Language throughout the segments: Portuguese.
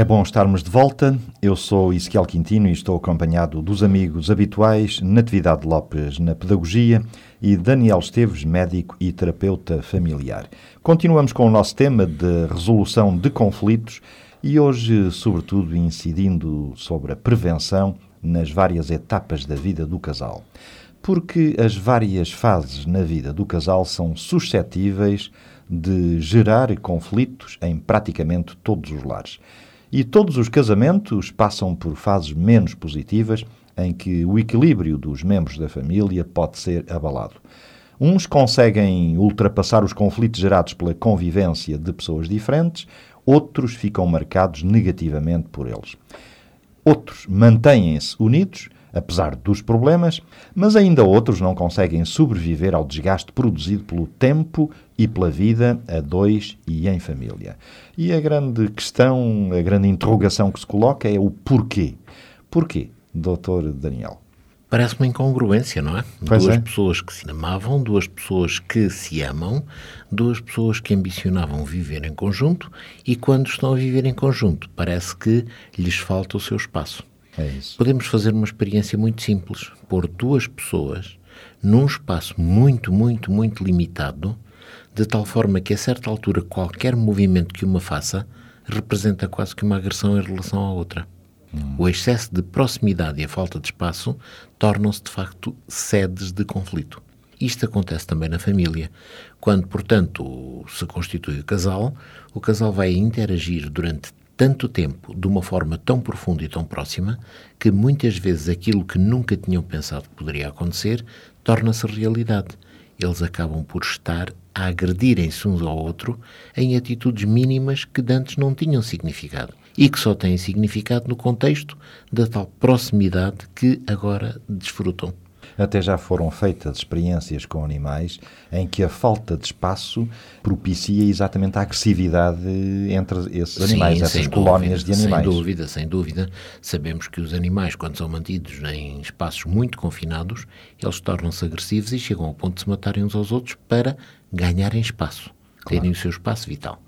É bom estarmos de volta. Eu sou Ezequiel Quintino e estou acompanhado dos amigos habituais Natividade Lopes na Pedagogia e Daniel Esteves, médico e terapeuta familiar. Continuamos com o nosso tema de resolução de conflitos e hoje, sobretudo, incidindo sobre a prevenção nas várias etapas da vida do casal. Porque as várias fases na vida do casal são suscetíveis de gerar conflitos em praticamente todos os lares. E todos os casamentos passam por fases menos positivas em que o equilíbrio dos membros da família pode ser abalado. Uns conseguem ultrapassar os conflitos gerados pela convivência de pessoas diferentes, outros ficam marcados negativamente por eles. Outros mantêm-se unidos, apesar dos problemas, mas ainda outros não conseguem sobreviver ao desgaste produzido pelo tempo e pela vida a dois e em família. E a grande questão, a grande interrogação que se coloca é o porquê. Porquê, doutor Daniel? Parece uma incongruência, não é? Pois duas é. pessoas que se amavam, duas pessoas que se amam, duas pessoas que ambicionavam viver em conjunto e quando estão a viver em conjunto, parece que lhes falta o seu espaço. É isso. Podemos fazer uma experiência muito simples: pôr duas pessoas num espaço muito, muito, muito limitado, de tal forma que a certa altura qualquer movimento que uma faça representa quase que uma agressão em relação à outra. O excesso de proximidade e a falta de espaço tornam-se de facto sedes de conflito. Isto acontece também na família. Quando, portanto, se constitui o casal, o casal vai interagir durante tanto tempo, de uma forma tão profunda e tão próxima, que muitas vezes aquilo que nunca tinham pensado que poderia acontecer torna-se realidade. Eles acabam por estar a agredirem-se uns ao outro em atitudes mínimas que antes não tinham significado e que só têm significado no contexto da tal proximidade que agora desfrutam. Até já foram feitas experiências com animais em que a falta de espaço propicia exatamente a agressividade entre esses animais, Sim, essas colónias dúvida, de animais. Sem dúvida, sem dúvida. Sabemos que os animais, quando são mantidos em espaços muito confinados, eles tornam-se agressivos e chegam ao ponto de se matarem uns aos outros para ganharem espaço, terem o seu espaço vital.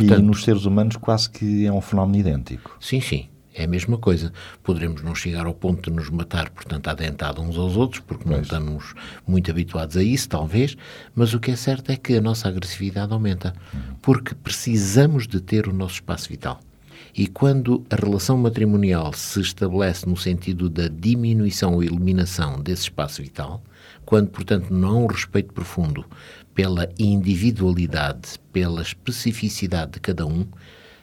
E nos seres humanos quase que é um fenómeno idêntico. Sim, sim. É a mesma coisa. Poderemos não chegar ao ponto de nos matar, portanto, adentado uns aos outros, porque não Pois. estamos muito habituados a isso, talvez, mas o que é certo é que a nossa agressividade aumenta, porque precisamos de ter o nosso espaço vital. E quando a relação matrimonial se estabelece no sentido da diminuição ou eliminação desse espaço vital, quando, portanto, não há um respeito profundo pela individualidade, pela especificidade de cada um,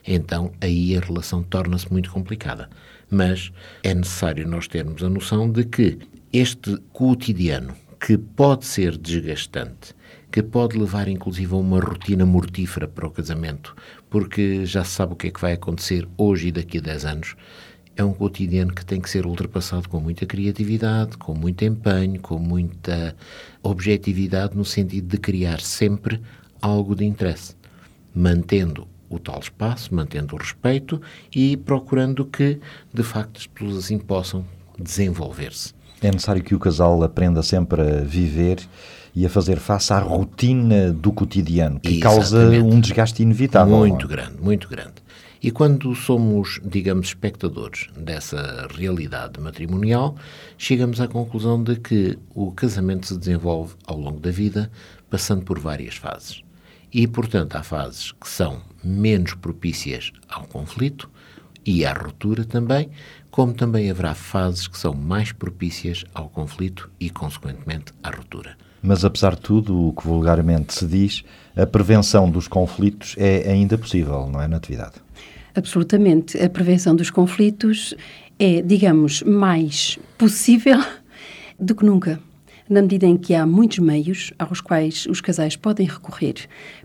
então aí a relação torna-se muito complicada. Mas é necessário nós termos a noção de que este cotidiano, que pode ser desgastante, que pode levar inclusive a uma rotina mortífera para o casamento, porque já se sabe o que é que vai acontecer hoje e daqui a 10 anos, é um cotidiano que tem que ser ultrapassado com muita criatividade, com muito empenho, com muita objetividade, no sentido de criar sempre algo de interesse, mantendo o tal espaço, mantendo o respeito e procurando que, de facto, as pessoas assim possam desenvolver-se. É necessário que o casal aprenda sempre a viver e a fazer face à rotina do cotidiano, que causa Exatamente. um desgaste inevitável. Muito é? grande, muito grande. E quando somos, digamos, espectadores dessa realidade matrimonial, chegamos à conclusão de que o casamento se desenvolve ao longo da vida, passando por várias fases. E, portanto, há fases que são menos propícias ao conflito e à ruptura também, como também haverá fases que são mais propícias ao conflito e, consequentemente, à ruptura. Mas, apesar de tudo, o que vulgarmente se diz, a prevenção dos conflitos é ainda possível, não é, Natividade? Absolutamente. A prevenção dos conflitos é, digamos, mais possível do que nunca, na medida em que há muitos meios aos quais os casais podem recorrer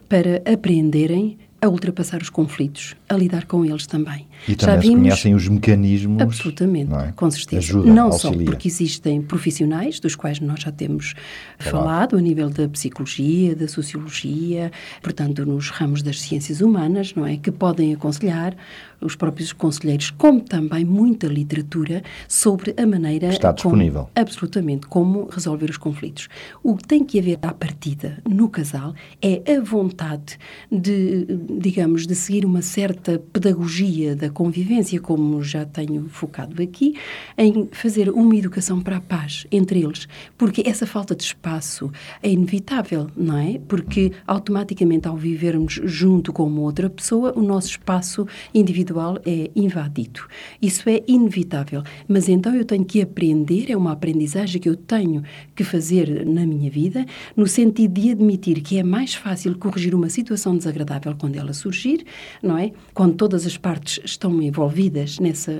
para aprenderem a ultrapassar os conflitos, a lidar com eles também. E também Já se vimos conhecem os mecanismos. Absolutamente, não é? com certeza. Ajuda, não só auxilia. porque existem profissionais, dos quais nós já temos falado, a nível da psicologia, da sociologia, portanto, nos ramos das ciências humanas, não é? Que podem aconselhar os próprios conselheiros, como também muita literatura sobre a maneira. Está como- disponível. absolutamente, como resolver os conflitos. O que tem que haver à partida no casal é a vontade de, digamos, de seguir uma certa pedagogia da convivência, como já tenho focado aqui, em fazer uma educação para a paz entre eles, porque essa falta de espaço é inevitável, não é? Porque automaticamente ao vivermos junto com uma outra pessoa, o nosso espaço individual é invadido. Isso é inevitável, mas então eu tenho que aprender, é uma aprendizagem que eu tenho que fazer na minha vida, no sentido de admitir que é mais fácil corrigir uma situação desagradável quando ela surgir, não é? Quando todas as partes estão envolvidas nessa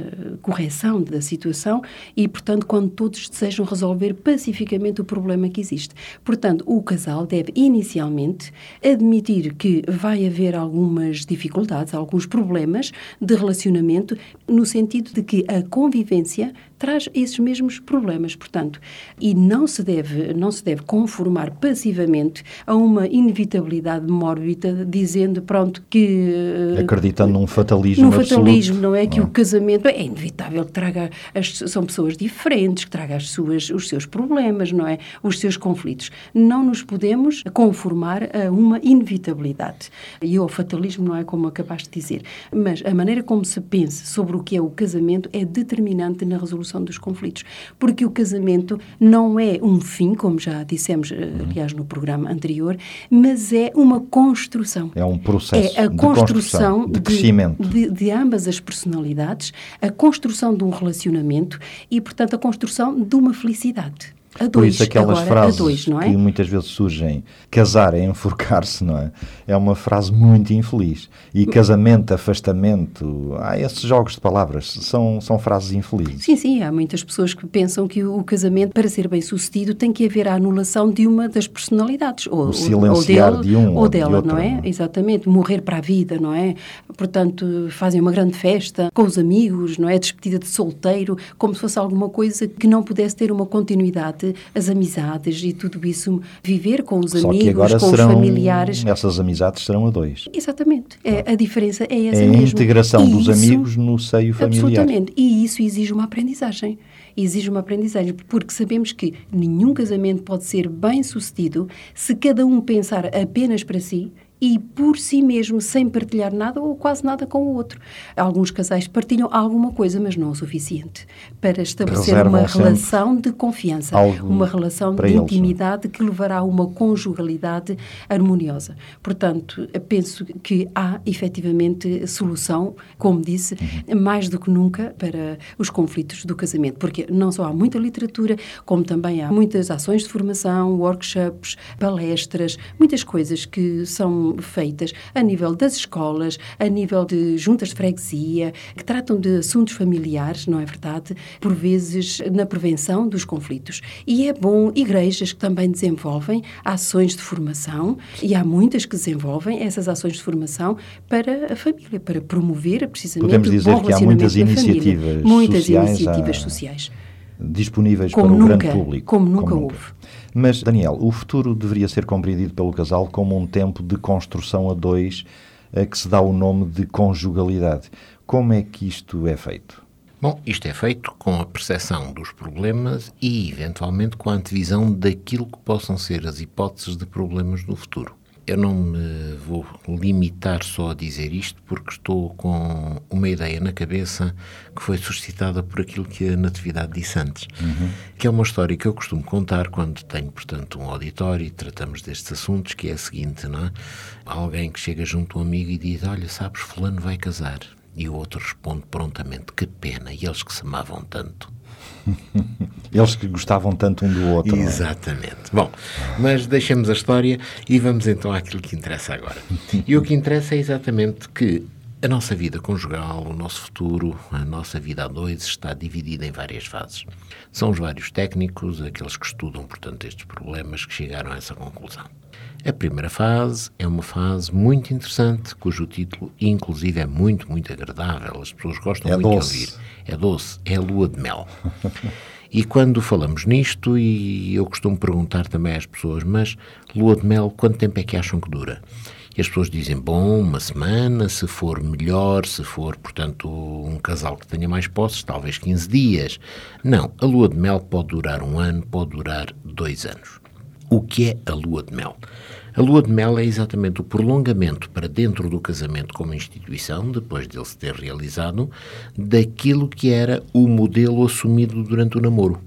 correção da situação e, portanto, quando todos desejam resolver pacificamente o problema que existe. Portanto, o casal deve inicialmente admitir que vai haver algumas dificuldades, alguns problemas de relacionamento, no sentido de que a convivência traz esses mesmos problemas, portanto, e não se deve não se deve conformar passivamente a uma inevitabilidade mórbida, dizendo pronto que Acreditando num fatalismo num absoluto. Fatalismo, não é? Que o casamento é inevitável que traga. As, são pessoas diferentes, que traga as suas, os seus problemas, não é? Os seus conflitos. Não nos podemos conformar a uma inevitabilidade. E o fatalismo não é como acabaste de dizer. Mas a maneira como se pensa sobre o que é o casamento é determinante na resolução dos conflitos. Porque o casamento não é um fim, como já dissemos, eh, aliás, no programa anterior, mas é uma construção. É um processo É a de construção, construção, de crescimento. de, de ambas as personalidades, a construção de um relacionamento e, portanto, a construção de uma felicidade. A Por dois, isso aquelas agora frases dois, é? que muitas vezes surgem, casar é enforcar-se, não é? É uma frase muito infeliz. E casamento, afastamento, há esses jogos de palavras, são, são frases infelizes. Sim, sim, há muitas pessoas que pensam que o casamento, para ser bem sucedido, tem que haver a anulação de uma das personalidades. Ou, ou- silenciar ou dele, de um ou ou de dela, outro, não é? não é? Exatamente, morrer para a vida, não é? Portanto, fazem uma grande festa com os amigos, não é? Despedida de solteiro, como se fosse alguma coisa que não pudesse ter uma continuidade, as amizades e tudo isso, viver com os Só que amigos, agora com serão, os familiares. essas amizades serão a dois. Exatamente. É, a diferença é essa É a mesmo. integração E dos isso- amigos no seio familiar. Absolutamente. E isso exige uma aprendizagem. Exige uma aprendizagem, porque sabemos que nenhum casamento pode ser bem sucedido se cada um pensar apenas para si e por si mesmo, sem partilhar nada ou quase nada com o outro. Alguns casais partilham alguma coisa, mas não o suficiente para estabelecer Reservam uma relação de confiança, uma relação de eles, intimidade que levará a uma conjugalidade harmoniosa. Portanto, penso que há efetivamente solução, como disse, Uhum. mais do que nunca para os conflitos do casamento, porque não só há muita literatura, como também há muitas ações de formação, workshops, palestras, muitas coisas que são feitas a nível das escolas, a nível de juntas de freguesia, que tratam de assuntos familiares, não é verdade? Por vezes na prevenção dos conflitos. E é bom igrejas que também desenvolvem ações de formação, e há muitas que desenvolvem essas ações de formação para a família, para promover precisamente Podemos o dizer bom que há muitas relacionamento da família. iniciativas muitas sociais, iniciativas há- sociais. Disponíveis Como para o nunca, grande público. como nunca houve. Mas, Daniel, o futuro deveria ser compreendido pelo casal como um tempo de construção a dois, a que se dá o nome de conjugalidade. Como é que isto é feito? Bom, isto é feito com a percepção dos problemas e, eventualmente, com a antevisão daquilo que possam ser as hipóteses de problemas no futuro. Eu não me vou limitar só a dizer isto porque estou com uma ideia na cabeça que foi suscitada por aquilo que a Natividade disse antes, que é uma história que eu costumo contar quando tenho, portanto, um auditório e tratamos destes assuntos, que é a seguinte, não é? Alguém que chega junto a um amigo e diz, olha, sabes, fulano vai casar. E o outro responde prontamente, que pena, e eles que se amavam tanto. Eles que gostavam tanto um do outro. é? Exatamente. Bom, mas deixemos a história e vamos então àquilo que interessa agora. E o que interessa é exatamente que A nossa vida conjugal, o nosso futuro, a nossa vida a dois está dividida em várias fases. São os vários técnicos, aqueles que estudam, portanto, estes problemas, que chegaram a essa conclusão. A primeira fase é uma fase muito interessante, cujo título, inclusive, é muito, muito agradável. As pessoas gostam É muito doce. de ouvir. É doce, é lua de mel. E quando falamos nisto, e eu costumo perguntar também às pessoas, mas lua de mel, quanto tempo é que acham que dura? E as pessoas dizem, bom, uma semana, se for melhor, se for, portanto, um casal que tenha mais posses, talvez 15 dias. Não, a lua de mel pode durar um ano, pode durar dois anos. O que é a lua de mel? A lua de mel é exatamente o prolongamento para dentro do casamento como instituição, depois dele se ter realizado, daquilo que era o modelo assumido durante o namoro.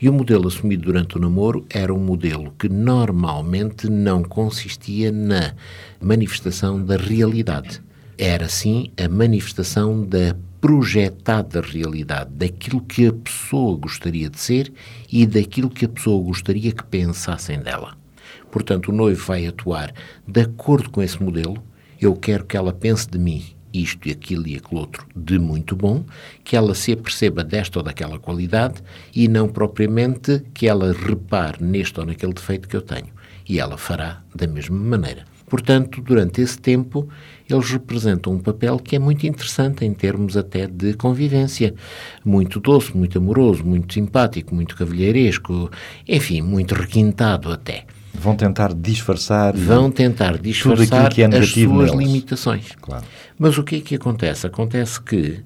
E o modelo assumido durante o namoro era um modelo que normalmente não consistia na manifestação da realidade. Era, sim, a manifestação da projetada realidade, daquilo que a pessoa gostaria de ser e daquilo que a pessoa gostaria que pensassem dela. Portanto, o noivo vai atuar de acordo com esse modelo. Eu quero que ela pense de mim isto e aquilo e aquilo outro de muito bom, que ela se aperceba desta ou daquela qualidade e não propriamente que ela repare neste ou naquele defeito que eu tenho. E ela fará da mesma maneira. Portanto, durante esse tempo, eles representam um papel que é muito interessante em termos até de convivência. Muito doce, muito amoroso, muito simpático, muito cavalheiresco, enfim, muito requintado até. Vão tentar disfarçar. Vão tentar aquilo disfarçar que é as suas neles. limitações. Claro. Mas o que é que acontece? Acontece que,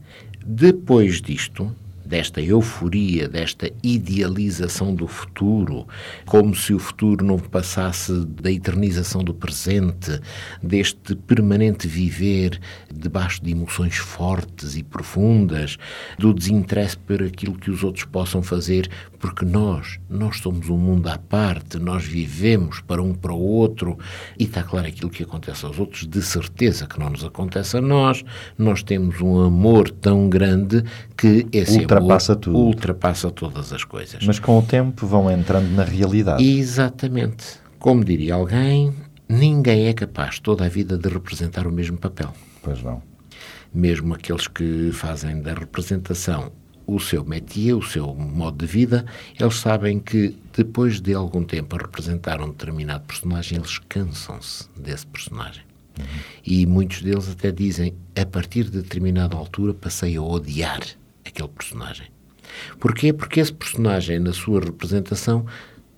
depois disto, desta euforia, desta idealização do futuro, como se o futuro não passasse da eternização do presente, deste permanente viver debaixo de emoções fortes e profundas, do desinteresse por aquilo que os outros possam fazer, porque nós, nós somos um mundo à parte, nós vivemos para um para o outro, e está claro aquilo que acontece aos outros, de certeza que não nos acontece a nós, nós temos um amor tão grande que esse Ultrapassa tudo. ultrapassa todas as coisas. Mas com o tempo vão entrando na realidade. Exatamente. Como diria alguém, ninguém é capaz toda a vida de representar o mesmo papel. Pois não. Mesmo aqueles que fazem da representação o seu métier, o seu modo de vida, eles sabem que depois de algum tempo a representar um determinado personagem, eles cansam-se desse personagem. E muitos deles até dizem, a partir de determinada altura passei a odiar aquele personagem. Porquê? Porque esse personagem, na sua representação,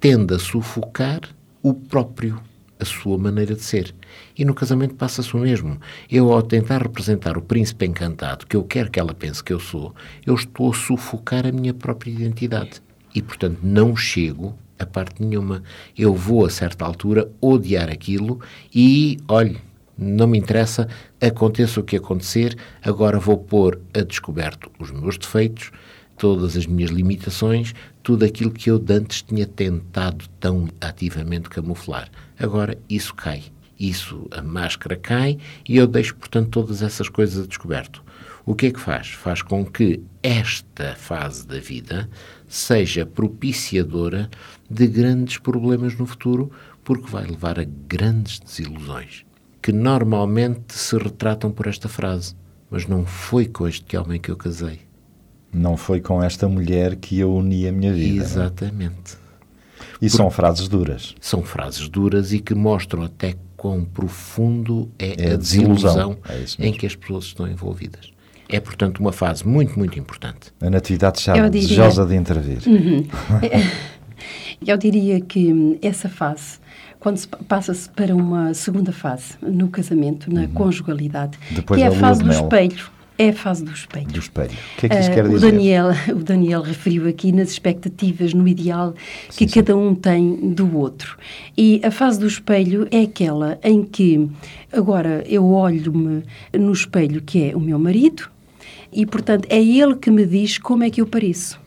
tende a sufocar o próprio, a sua maneira de ser. E no casamento passa-se o mesmo. Eu, ao tentar representar o príncipe encantado, que eu quero que ela pense que eu sou, eu estou a sufocar a minha própria identidade. E, portanto, não chego a parte nenhuma. Eu vou, a certa altura, odiar aquilo e, olhe, não me interessa, aconteça o que acontecer, agora vou pôr a descoberto os meus defeitos, todas as minhas limitações, tudo aquilo que eu de antes tinha tentado tão ativamente camuflar. Agora isso cai. Isso, a máscara cai e eu deixo, portanto, todas essas coisas a descoberto. O que é que faz? Faz com que esta fase da vida seja propiciadora de grandes problemas no futuro, porque vai levar a grandes desilusões, que normalmente se retratam por esta frase. Mas não foi com este homem que eu casei. Não foi com esta mulher que eu uni a minha vida. é? Exatamente. E são frases duras. São frases duras e que mostram até quão profundo é, É a desilusão. desilusão, É em que as pessoas estão envolvidas. É, portanto, uma fase muito, muito importante. A Natividade está diria- desejosa de intervir. Eu diria que essa fase, quando se pa- passa-se para uma segunda fase no casamento, na conjugalidade, Uhum. Depois que é a fase do espelho, é a fase do espelho. Do espelho. O que é que isso Ah, quer o dizer? Daniel, o Daniel referiu aqui nas expectativas, no ideal que Sim, sim. cada um tem do outro. E a fase do espelho é aquela em que agora eu olho-me no espelho que é o meu marido e, portanto, é ele que me diz como é que eu pareço.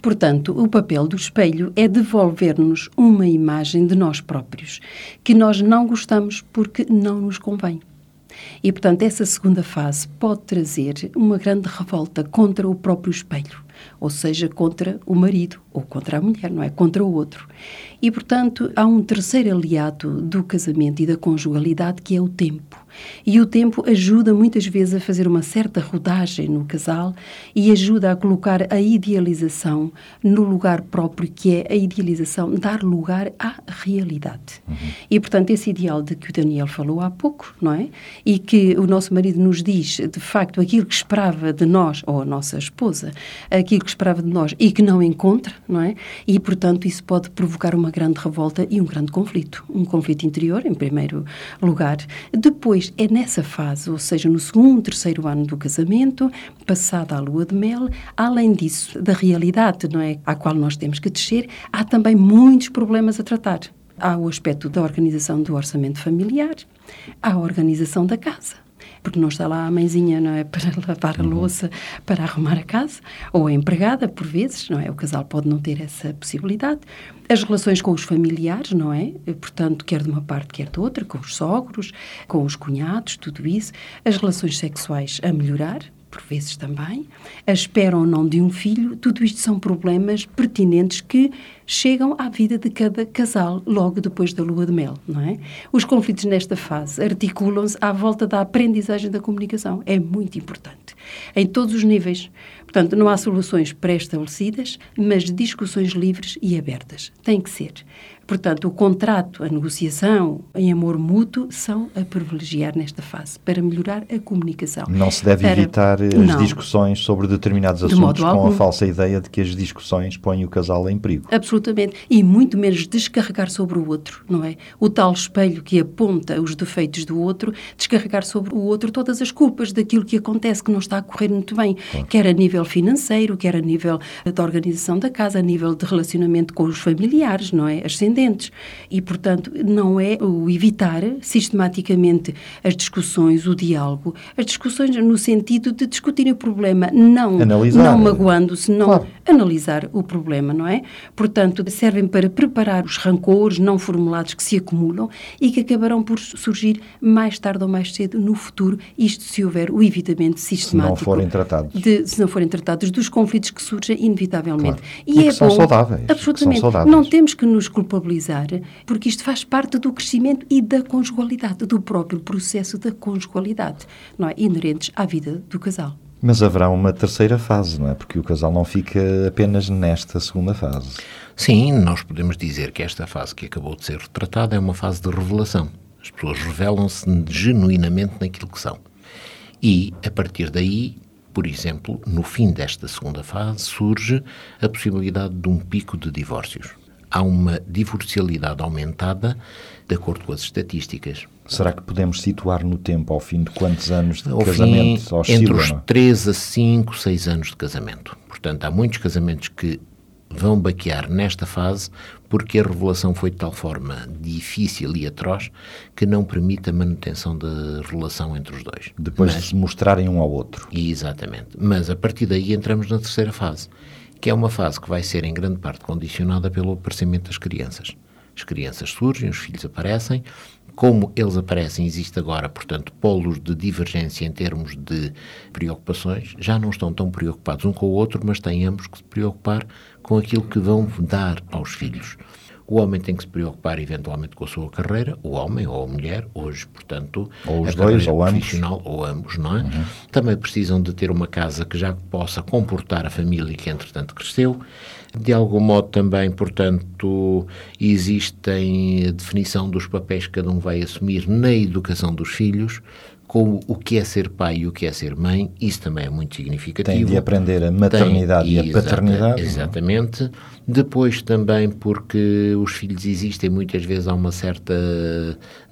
Portanto, o papel do espelho é devolver-nos uma imagem de nós próprios, que nós não gostamos porque não nos convém. E, portanto, essa segunda fase pode trazer uma grande revolta contra o próprio espelho, ou seja, contra o marido ou contra a mulher, não é? Contra o outro. E, portanto, há um terceiro aliado do casamento e da conjugalidade que é o tempo. E o tempo ajuda muitas vezes a fazer uma certa rodagem no casal e ajuda a colocar a idealização no lugar próprio, que é a idealização, dar lugar à realidade. Uhum. E, portanto, esse ideal de que o Daniel falou há pouco, não é? E que o nosso marido nos diz, de facto, aquilo que esperava de nós, ou a nossa esposa, aquilo que esperava de nós e que não encontra, não é? E, portanto, isso pode provocar uma grande revolta e um grande conflito. Um conflito interior, em primeiro lugar. Depois, é nessa fase, ou seja, no segundo, terceiro ano do casamento, passada a lua de mel, além disso, da realidade, não é? À qual nós temos que descer, há também muitos problemas a tratar. Há o aspecto da organização do orçamento familiar, há a organização da casa porque não está lá a mãezinha não é, para lavar a uhum. louça, para arrumar a casa, ou a empregada, por vezes, não é? O casal pode não ter essa possibilidade. As relações com os familiares, não é? Portanto, quer de uma parte, quer de outra, com os sogros, com os cunhados, tudo isso. As relações sexuais a melhorar, por vezes também, a espera ou não de um filho, tudo isto são problemas pertinentes que chegam à vida de cada casal logo depois da lua de mel, não é? Os conflitos nesta fase articulam-se à volta da aprendizagem da comunicação. É muito importante. Em todos os níveis. Portanto, não há soluções pré-estabelecidas, mas discussões livres e abertas. Tem que ser. Portanto, o contrato, a negociação em amor mútuo são a privilegiar nesta fase para melhorar a comunicação. Não se deve para... evitar as não. discussões sobre determinados de assuntos com algum. a falsa ideia de que as discussões põem o casal em perigo. Absolutamente. E muito menos descarregar sobre o outro, não é? O tal espelho que aponta os defeitos do outro, descarregar sobre o outro todas as culpas daquilo que acontece que não está a correr muito bem, claro. quer a nível financeiro, quer a nível da organização da casa, a nível de relacionamento com os familiares, não é? As e, portanto, não é o evitar sistematicamente as discussões, o diálogo, as discussões no sentido de discutir o problema, não, analisar. não magoando-se, não claro. analisar o problema, não é? Portanto, servem para preparar os rancores não formulados que se acumulam e que acabarão por surgir mais tarde ou mais cedo no futuro, isto se houver o evitamento sistemático. Se não forem tratados. De, se não forem tratados dos conflitos que surgem inevitavelmente. Claro. E, e é são bom, saudáveis. Absolutamente. São saudáveis. Não temos que nos culpabilizar porque isto faz parte do crescimento e da conjugalidade, do próprio processo da conjugalidade, não é? inerentes à vida do casal. Mas haverá uma terceira fase, não é? Porque o casal não fica apenas nesta segunda fase. Sim, nós podemos dizer que esta fase que acabou de ser retratada é uma fase de revelação. As pessoas revelam-se genuinamente naquilo que são. E, a partir daí, por exemplo, no fim desta segunda fase, surge a possibilidade de um pico de divórcios há uma divorcialidade aumentada de acordo com as estatísticas. Será que podemos situar no tempo, ao fim de quantos anos de ao casamento fim, oscila, Entre os 3 a 5, 6 anos de casamento. Portanto, há muitos casamentos que vão baquear nesta fase porque a revelação foi de tal forma difícil e atroz que não permite a manutenção da relação entre os dois. Depois Mas, de se mostrarem um ao outro. Exatamente. Mas a partir daí entramos na terceira fase que é uma fase que vai ser em grande parte condicionada pelo aparecimento das crianças. As crianças surgem, os filhos aparecem. Como eles aparecem, existe agora, portanto, polos de divergência em termos de preocupações. Já não estão tão preocupados um com o outro, mas têm ambos que se preocupar com aquilo que vão dar aos filhos. O homem tem que se preocupar eventualmente com a sua carreira, o homem ou a mulher, hoje, portanto, ou os dois, ou profissional, ambos. ou ambos, não é? Uhum. Também precisam de ter uma casa que já possa comportar a família que, entretanto, cresceu. De algum modo também, portanto, existem a definição dos papéis que cada um vai assumir na educação dos filhos, com o que é ser pai e o que é ser mãe, isso também é muito significativo. Tem de aprender a maternidade Tem, e a paternidade. Exatamente. Depois também porque os filhos existem, muitas vezes há uma certa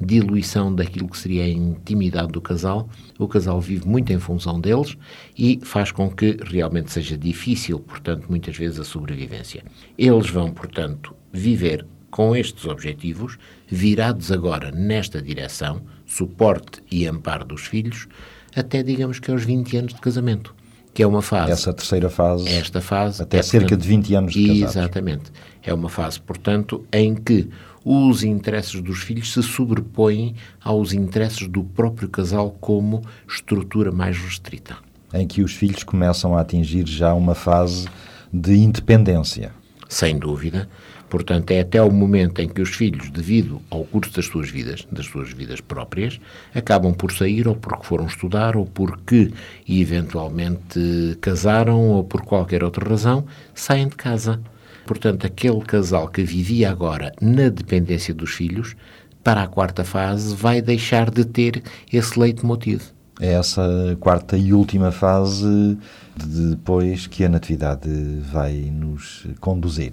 diluição daquilo que seria a intimidade do casal. O casal vive muito em função deles e faz com que realmente seja difícil, portanto, muitas vezes a sobrevivência. Eles vão, portanto, viver com estes objetivos, virados agora nesta direção, suporte e amparo dos filhos, até digamos que aos 20 anos de casamento, que é uma fase. Essa terceira fase. Esta fase. Até é, cerca portanto, de 20 anos de casados. Exatamente. É uma fase, portanto, em que os interesses dos filhos se sobrepõem aos interesses do próprio casal como estrutura mais restrita. Em que os filhos começam a atingir já uma fase de independência. sem dúvida. Portanto, é até o momento em que os filhos, devido ao curso das suas vidas, das suas vidas próprias, acabam por sair ou porque foram estudar ou porque eventualmente casaram ou por qualquer outra razão, saem de casa. Portanto, aquele casal que vivia agora na dependência dos filhos, para a quarta fase, vai deixar de ter esse leitmotiv. É essa quarta e última fase de depois que a Natividade vai nos conduzir.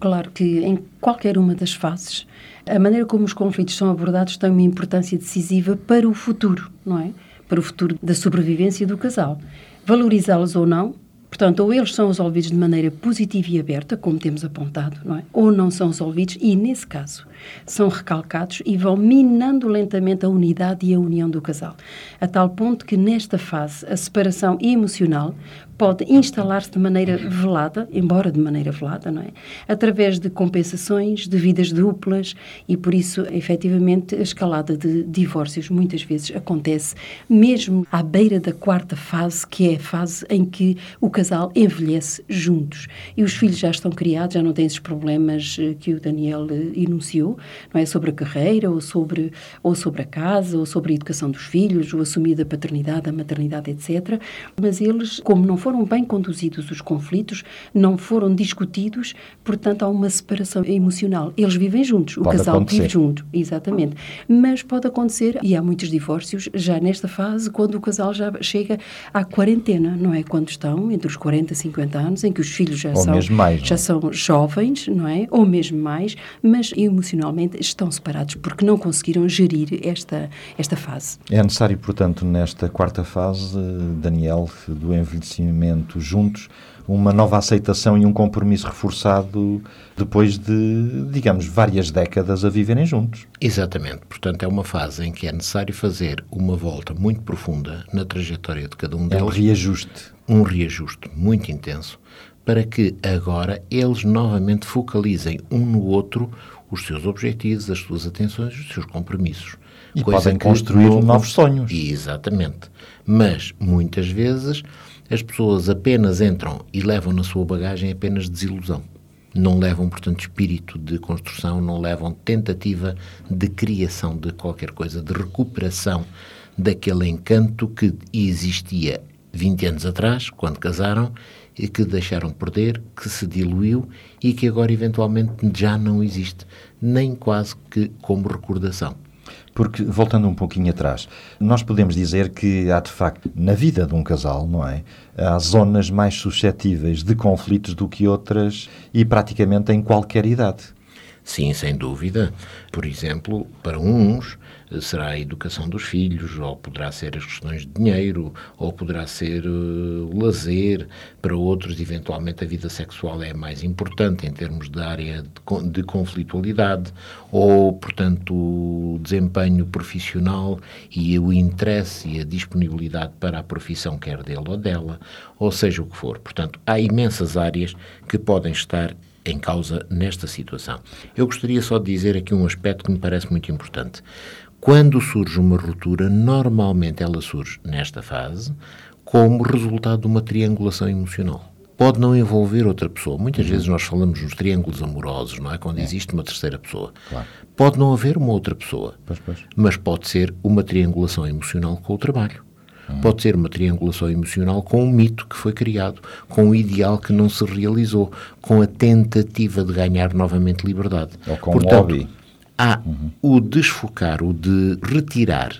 Claro que em qualquer uma das fases, a maneira como os conflitos são abordados tem uma importância decisiva para o futuro, não é? Para o futuro da sobrevivência do casal. Valorizá-los ou não, Portanto, ou eles são resolvidos de maneira positiva e aberta, como temos apontado, não é? ou não são resolvidos e, nesse caso, são recalcados e vão minando lentamente a unidade e a união do casal. A tal ponto que, nesta fase, a separação emocional pode instalar-se de maneira velada, embora de maneira velada, não é? Através de compensações, de vidas duplas e, por isso, efetivamente, a escalada de divórcios muitas vezes acontece mesmo à beira da quarta fase, que é a fase em que o casal envelhece juntos. E os filhos já estão criados, já não têm esses problemas eh, que o Daniel eh, enunciou, não é? Sobre a carreira, ou sobre, ou sobre a casa, ou sobre a educação dos filhos, o assumir da paternidade, a maternidade, etc. Mas eles, como não foram bem conduzidos os conflitos, não foram discutidos, portanto há uma separação emocional. Eles vivem juntos, o Pode casal acontecer. vive junto, exatamente. Mas pode acontecer, e há muitos divórcios já nesta fase, quando o casal já chega à quarentena, não é? Quando estão entre os 40 e 50 anos, em que os filhos já Ou são mais, já é? são jovens, não é? Ou mesmo mais, mas emocionalmente estão separados porque não conseguiram gerir esta, esta fase. É necessário, portanto, nesta quarta fase, Daniel, do envelhecimento juntos, uma nova aceitação e um compromisso reforçado depois de, digamos, várias décadas a viverem juntos. Exatamente. Portanto, é uma fase em que é necessário fazer uma volta muito profunda na trajetória de cada um É um deles. reajuste. um reajuste muito intenso para que agora eles novamente focalizem um no outro os seus objetivos, as suas atenções, os seus compromissos. E podem construir novos sonhos. Exatamente. Mas, muitas vezes, as pessoas apenas entram e levam na sua bagagem apenas desilusão. Não levam, portanto, espírito de construção, não levam tentativa de criação de qualquer coisa, de recuperação daquele encanto que existia 20 anos atrás, quando casaram, e que deixaram de perder, que se diluiu e que agora eventualmente já não existe, nem quase que como recordação. Porque, voltando um pouquinho atrás, nós podemos dizer que há, de facto, na vida de um casal, não é? Há zonas mais suscetíveis de conflitos do que outras e praticamente em qualquer idade. Sim, sem dúvida. Por exemplo, para uns será a educação dos filhos, ou poderá ser as questões de dinheiro, ou poderá ser eh, o lazer. Para outros, eventualmente, a vida sexual é mais importante em termos de área de, de conflitualidade, ou, portanto, o desempenho profissional e o interesse e a disponibilidade para a profissão, quer dele ou dela, ou seja o que for. Portanto, há imensas áreas que podem estar em causa nesta situação. Eu gostaria só de dizer aqui um aspecto que me parece muito importante. Quando surge uma ruptura, normalmente ela surge nesta fase como resultado de uma triangulação emocional. Pode não envolver outra pessoa. Muitas vezes nós falamos nos triângulos amorosos, não é? Quando existe uma terceira pessoa. Claro. Pode não haver uma outra pessoa, Pois, pois. mas pode ser uma triangulação emocional com o trabalho. Pode ser uma triangulação emocional com um mito que foi criado, com um ideal que não se realizou, com a tentativa de ganhar novamente liberdade. Ou com um Portanto, hobby. Há o desfocar, o de retirar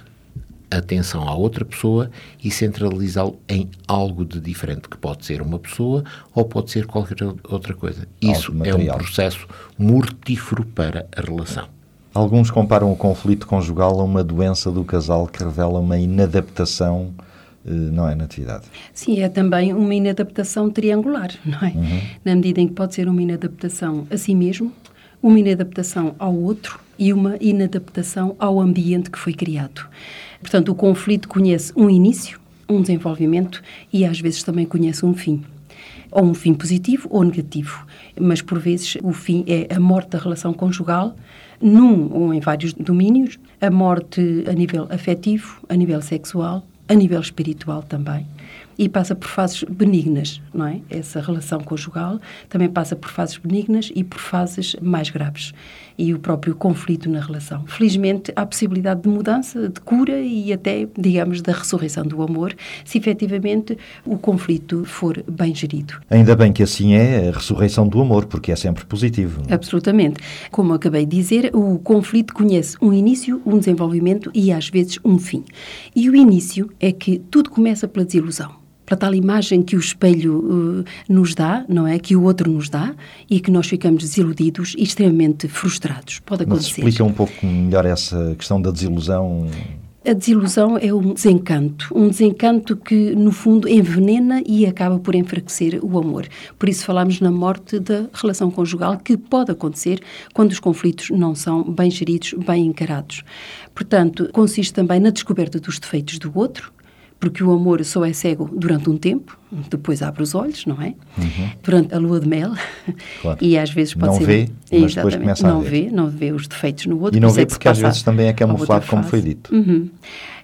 a atenção à outra pessoa e centralizá-lo em algo de diferente, que pode ser uma pessoa ou pode ser qualquer outra coisa. Isso é um processo mortífero para a relação. Alguns comparam o conflito conjugal a uma doença do casal que revela uma inadaptação, eh, não é, Natividade? Sim, é também uma inadaptação triangular, não é? Na medida em que pode ser uma inadaptação a si mesmo, uma inadaptação ao outro e uma inadaptação ao ambiente que foi criado. Portanto, o conflito conhece um início, um desenvolvimento e às vezes também conhece um fim. Ou um fim positivo ou negativo. Mas por vezes o fim é a morte da relação conjugal, num ou em vários domínios, a morte a nível afetivo, a nível sexual, a nível espiritual também. E passa por fases benignas, não é? Essa relação conjugal também passa por fases benignas e por fases mais graves. E o próprio conflito na relação. Felizmente, há possibilidade de mudança, de cura e até, digamos, da ressurreição do amor, se efetivamente o conflito for bem gerido. Ainda bem que assim é a ressurreição do amor, porque é sempre positivo. Absolutamente. Como acabei de dizer, o conflito conhece um início, um desenvolvimento e às vezes um fim. E o início é que tudo começa pela desilusão para tal imagem que o espelho uh, nos dá, não é? Que o outro nos dá e que nós ficamos desiludidos e extremamente frustrados. Pode acontecer. Mas explica um pouco melhor essa questão da desilusão. A desilusão é um desencanto, um desencanto que, no fundo, envenena e acaba por enfraquecer o amor. Por isso falamos na morte da relação conjugal, que pode acontecer quando os conflitos não são bem geridos, bem encarados. Portanto, consiste também na descoberta dos defeitos do outro, porque o amor só é cego durante um tempo, depois abre os olhos, não é? Uhum. Durante a lua de mel. Claro. E às vezes pode não ser. Vê, mas depois começa não a ver. vê, não vê os defeitos no outro. E não vê é porque às vezes também é camuflado, como foi dito. Uhum.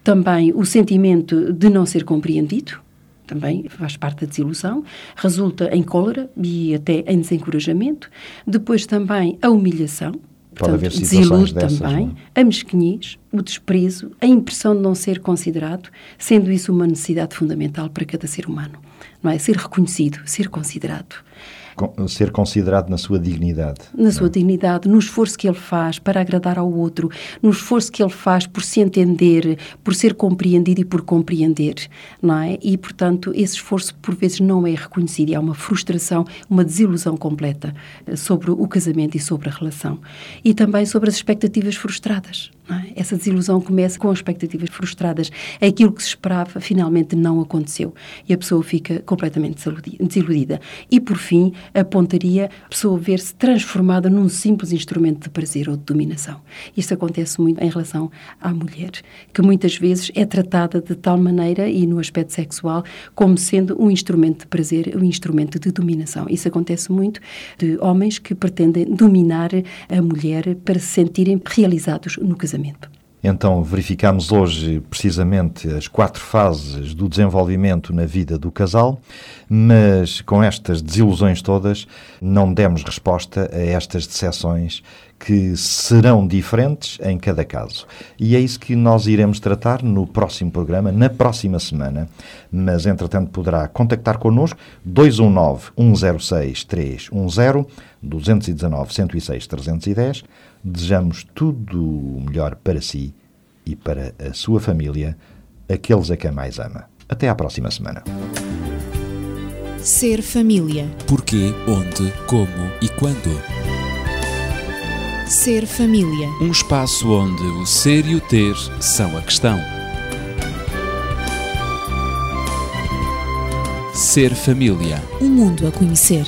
Também o sentimento de não ser compreendido. Também faz parte da desilusão, resulta em cólera e até em desencorajamento. Depois também a humilhação, Pode Portanto, situações dessas, também, não? a mesquinhez, o desprezo, a impressão de não ser considerado, sendo isso uma necessidade fundamental para cada ser humano. Não é? Ser reconhecido, ser considerado ser considerado na sua dignidade. Na sua dignidade, no esforço que ele faz para agradar ao outro, no esforço que ele faz por se entender, por ser compreendido e por compreender, não é? E, portanto, esse esforço por vezes não é reconhecido e há uma frustração, uma desilusão completa eh, sobre o casamento e sobre a relação. E também sobre as expectativas frustradas. É? Essa desilusão começa com expectativas frustradas. Aquilo que se esperava finalmente não aconteceu e a pessoa fica completamente desiludida. E, por fim, apontaria a pessoa ver-se transformada num simples instrumento de prazer ou de dominação. Isto acontece muito em relação à mulher, que muitas vezes é tratada de tal maneira, e no aspecto sexual, como sendo um instrumento de prazer, um instrumento de dominação. Isso acontece muito de homens que pretendem dominar a mulher para se sentirem realizados no casamento casamento. Então, verificamos hoje precisamente as quatro fases do desenvolvimento na vida do casal, mas com estas desilusões todas, não demos resposta a estas decepções que serão diferentes em cada caso. E é isso que nós iremos tratar no próximo programa, na próxima semana. Mas, entretanto, poderá contactar connosco 219-106-310, 219-106-310. Desejamos tudo o melhor para si e para a sua família, aqueles a quem mais ama. Até à próxima semana. Ser família. Porquê, onde, como e quando. Ser família. Um espaço onde o ser e o ter são a questão. Ser família. Um mundo a conhecer.